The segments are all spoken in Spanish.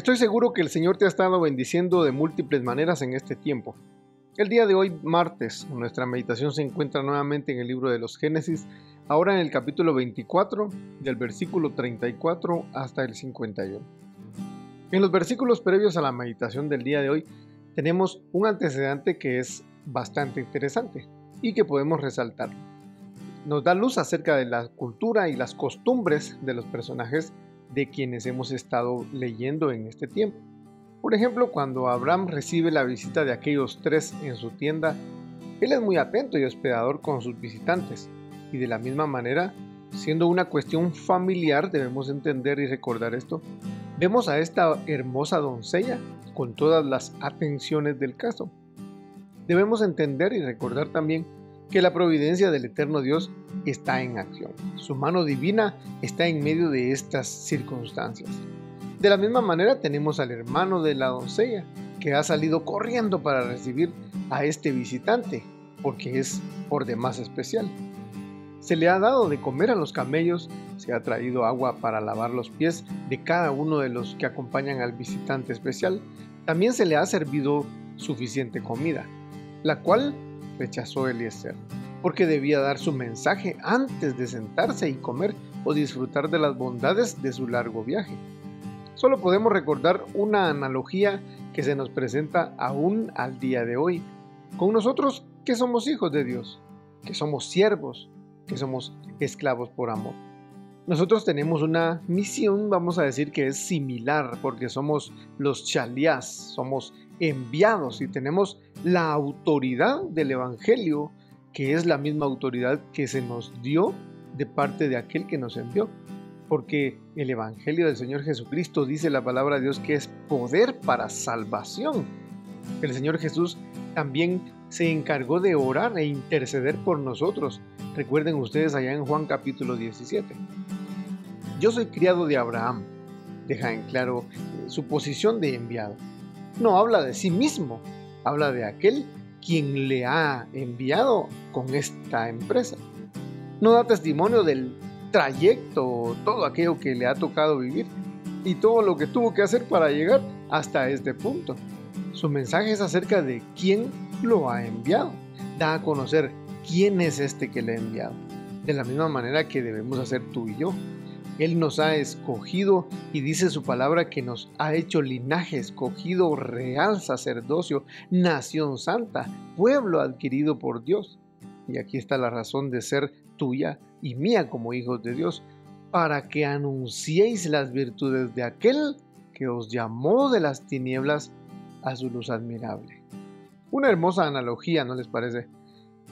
Estoy seguro que el Señor te ha estado bendiciendo de múltiples maneras en este tiempo. El día de hoy, martes, nuestra meditación se encuentra nuevamente en el libro de los Génesis, ahora en el capítulo 24, del versículo 34 hasta el 51. En los versículos previos a la meditación del día de hoy, tenemos un antecedente que es bastante interesante y que podemos resaltar. Nos da luz acerca de la cultura y las costumbres de los personajes de quienes hemos estado leyendo en este tiempo. Por ejemplo, cuando Abraham recibe la visita de aquellos tres en su tienda, él es muy atento y hospedador con sus visitantes, y de la misma manera, siendo una cuestión familiar, debemos entender y recordar esto, vemos a esta hermosa doncella con todas las atenciones del caso. Debemos entender y recordar también que la providencia del eterno Dios está en acción. Su mano divina está en medio de estas circunstancias. De la misma manera tenemos al hermano de la doncella, que ha salido corriendo para recibir a este visitante, porque es por demás especial. Se le ha dado de comer a los camellos, se ha traído agua para lavar los pies de cada uno de los que acompañan al visitante especial. También se le ha servido suficiente comida, la cual rechazó Eliezer, porque debía dar su mensaje antes de sentarse y comer o disfrutar de las bondades de su largo viaje. Solo podemos recordar una analogía que se nos presenta aún al día de hoy, con nosotros que somos hijos de Dios, que somos siervos, que somos esclavos por amor. Nosotros tenemos una misión, vamos a decir que es similar, porque somos los chaliás, somos enviados y tenemos la autoridad del Evangelio, que es la misma autoridad que se nos dio de parte de aquel que nos envió. Porque el Evangelio del Señor Jesucristo dice la palabra de Dios que es poder para salvación. El Señor Jesús también se encargó de orar e interceder por nosotros. Recuerden ustedes allá en Juan capítulo 17. Yo soy criado de Abraham. Deja en claro su posición de enviado no habla de sí mismo, habla de aquel quien le ha enviado con esta empresa. No da testimonio del trayecto, todo aquello que le ha tocado vivir y todo lo que tuvo que hacer para llegar hasta este punto. Su mensaje es acerca de quién lo ha enviado. Da a conocer quién es este que le ha enviado. De la misma manera que debemos hacer tú y yo. Él nos ha escogido y dice su palabra que nos ha hecho linaje escogido, real sacerdocio, nación santa, pueblo adquirido por Dios. Y aquí está la razón de ser tuya y mía como hijos de Dios, para que anunciéis las virtudes de aquel que os llamó de las tinieblas a su luz admirable. Una hermosa analogía, ¿no les parece?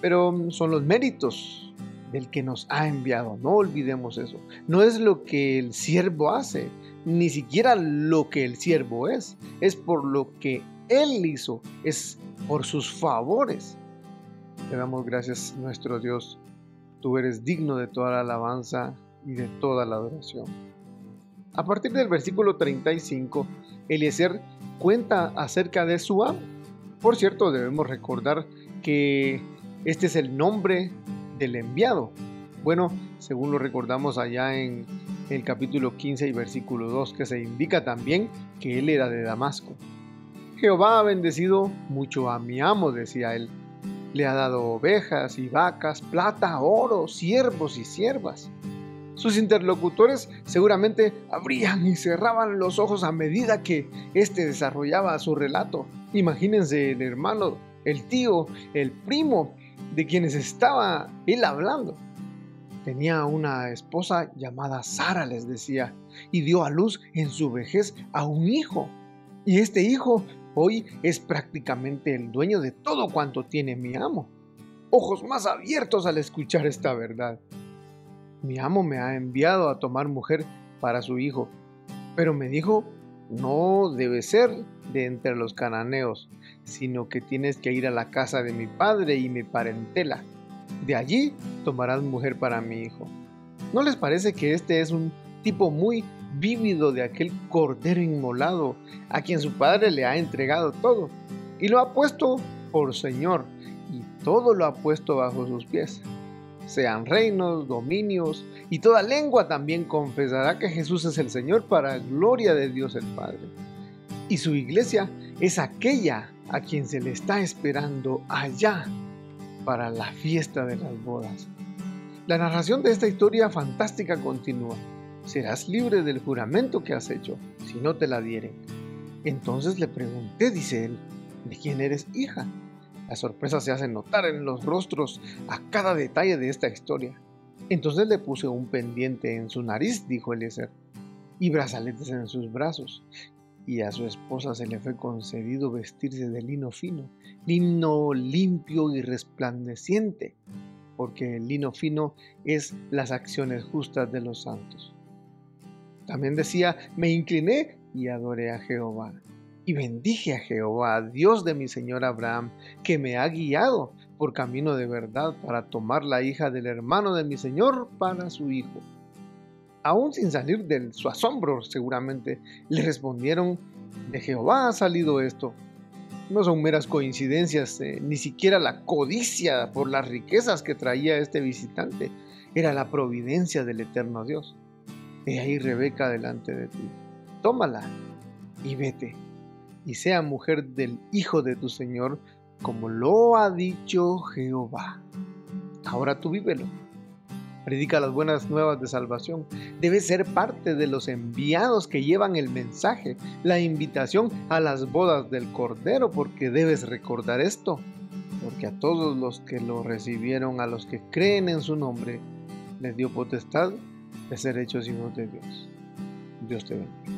Pero son los méritos del que nos ha enviado. No olvidemos eso. No es lo que el siervo hace, ni siquiera lo que el siervo es. Es por lo que Él hizo, es por sus favores. Le damos gracias nuestro Dios. Tú eres digno de toda la alabanza y de toda la adoración. A partir del versículo 35, Eliezer cuenta acerca de su amo. Por cierto, debemos recordar que este es el nombre del enviado. Bueno, según lo recordamos allá en el capítulo 15 y versículo 2, que se indica también que él era de Damasco. Jehová ha bendecido mucho a mi amo, decía él. Le ha dado ovejas y vacas, plata, oro, siervos y siervas. Sus interlocutores seguramente abrían y cerraban los ojos a medida que éste desarrollaba su relato. Imagínense el hermano, el tío, el primo de quienes estaba él hablando. Tenía una esposa llamada Sara, les decía, y dio a luz en su vejez a un hijo. Y este hijo hoy es prácticamente el dueño de todo cuanto tiene mi amo. Ojos más abiertos al escuchar esta verdad. Mi amo me ha enviado a tomar mujer para su hijo, pero me dijo no debe ser de entre los cananeos, sino que tienes que ir a la casa de mi padre y mi parentela. De allí tomarás mujer para mi hijo. ¿No les parece que este es un tipo muy vívido de aquel cordero inmolado a quien su padre le ha entregado todo y lo ha puesto por Señor y todo lo ha puesto bajo sus pies? Sean reinos, dominios y toda lengua también confesará que Jesús es el Señor para gloria de Dios el Padre. Y su iglesia es aquella a quien se le está esperando allá para la fiesta de las bodas. La narración de esta historia fantástica continúa. Serás libre del juramento que has hecho, si no te la dieren. Entonces le pregunté, dice él, ¿de quién eres hija? La sorpresa se hace notar en los rostros a cada detalle de esta historia. Entonces le puse un pendiente en su nariz, dijo Eliezer, y brazaletes en sus brazos. Y a su esposa se le fue concedido vestirse de lino fino, lino limpio y resplandeciente, porque el lino fino es las acciones justas de los santos. También decía, me incliné y adoré a Jehová. Y bendije a Jehová, Dios de mi Señor Abraham, que me ha guiado por camino de verdad para tomar la hija del hermano de mi Señor para su hijo. Aún sin salir de su asombro, seguramente, le respondieron, de Jehová ha salido esto. No son meras coincidencias, eh, ni siquiera la codicia por las riquezas que traía este visitante. Era la providencia del eterno Dios. He ahí Rebeca delante de ti. Tómala y vete y sea mujer del Hijo de tu Señor, como lo ha dicho Jehová. Ahora tú vívelo. Predica las buenas nuevas de salvación. Debes ser parte de los enviados que llevan el mensaje, la invitación a las bodas del Cordero, porque debes recordar esto. Porque a todos los que lo recibieron, a los que creen en su nombre, les dio potestad de ser hechos hijos de Dios. Dios te bendiga.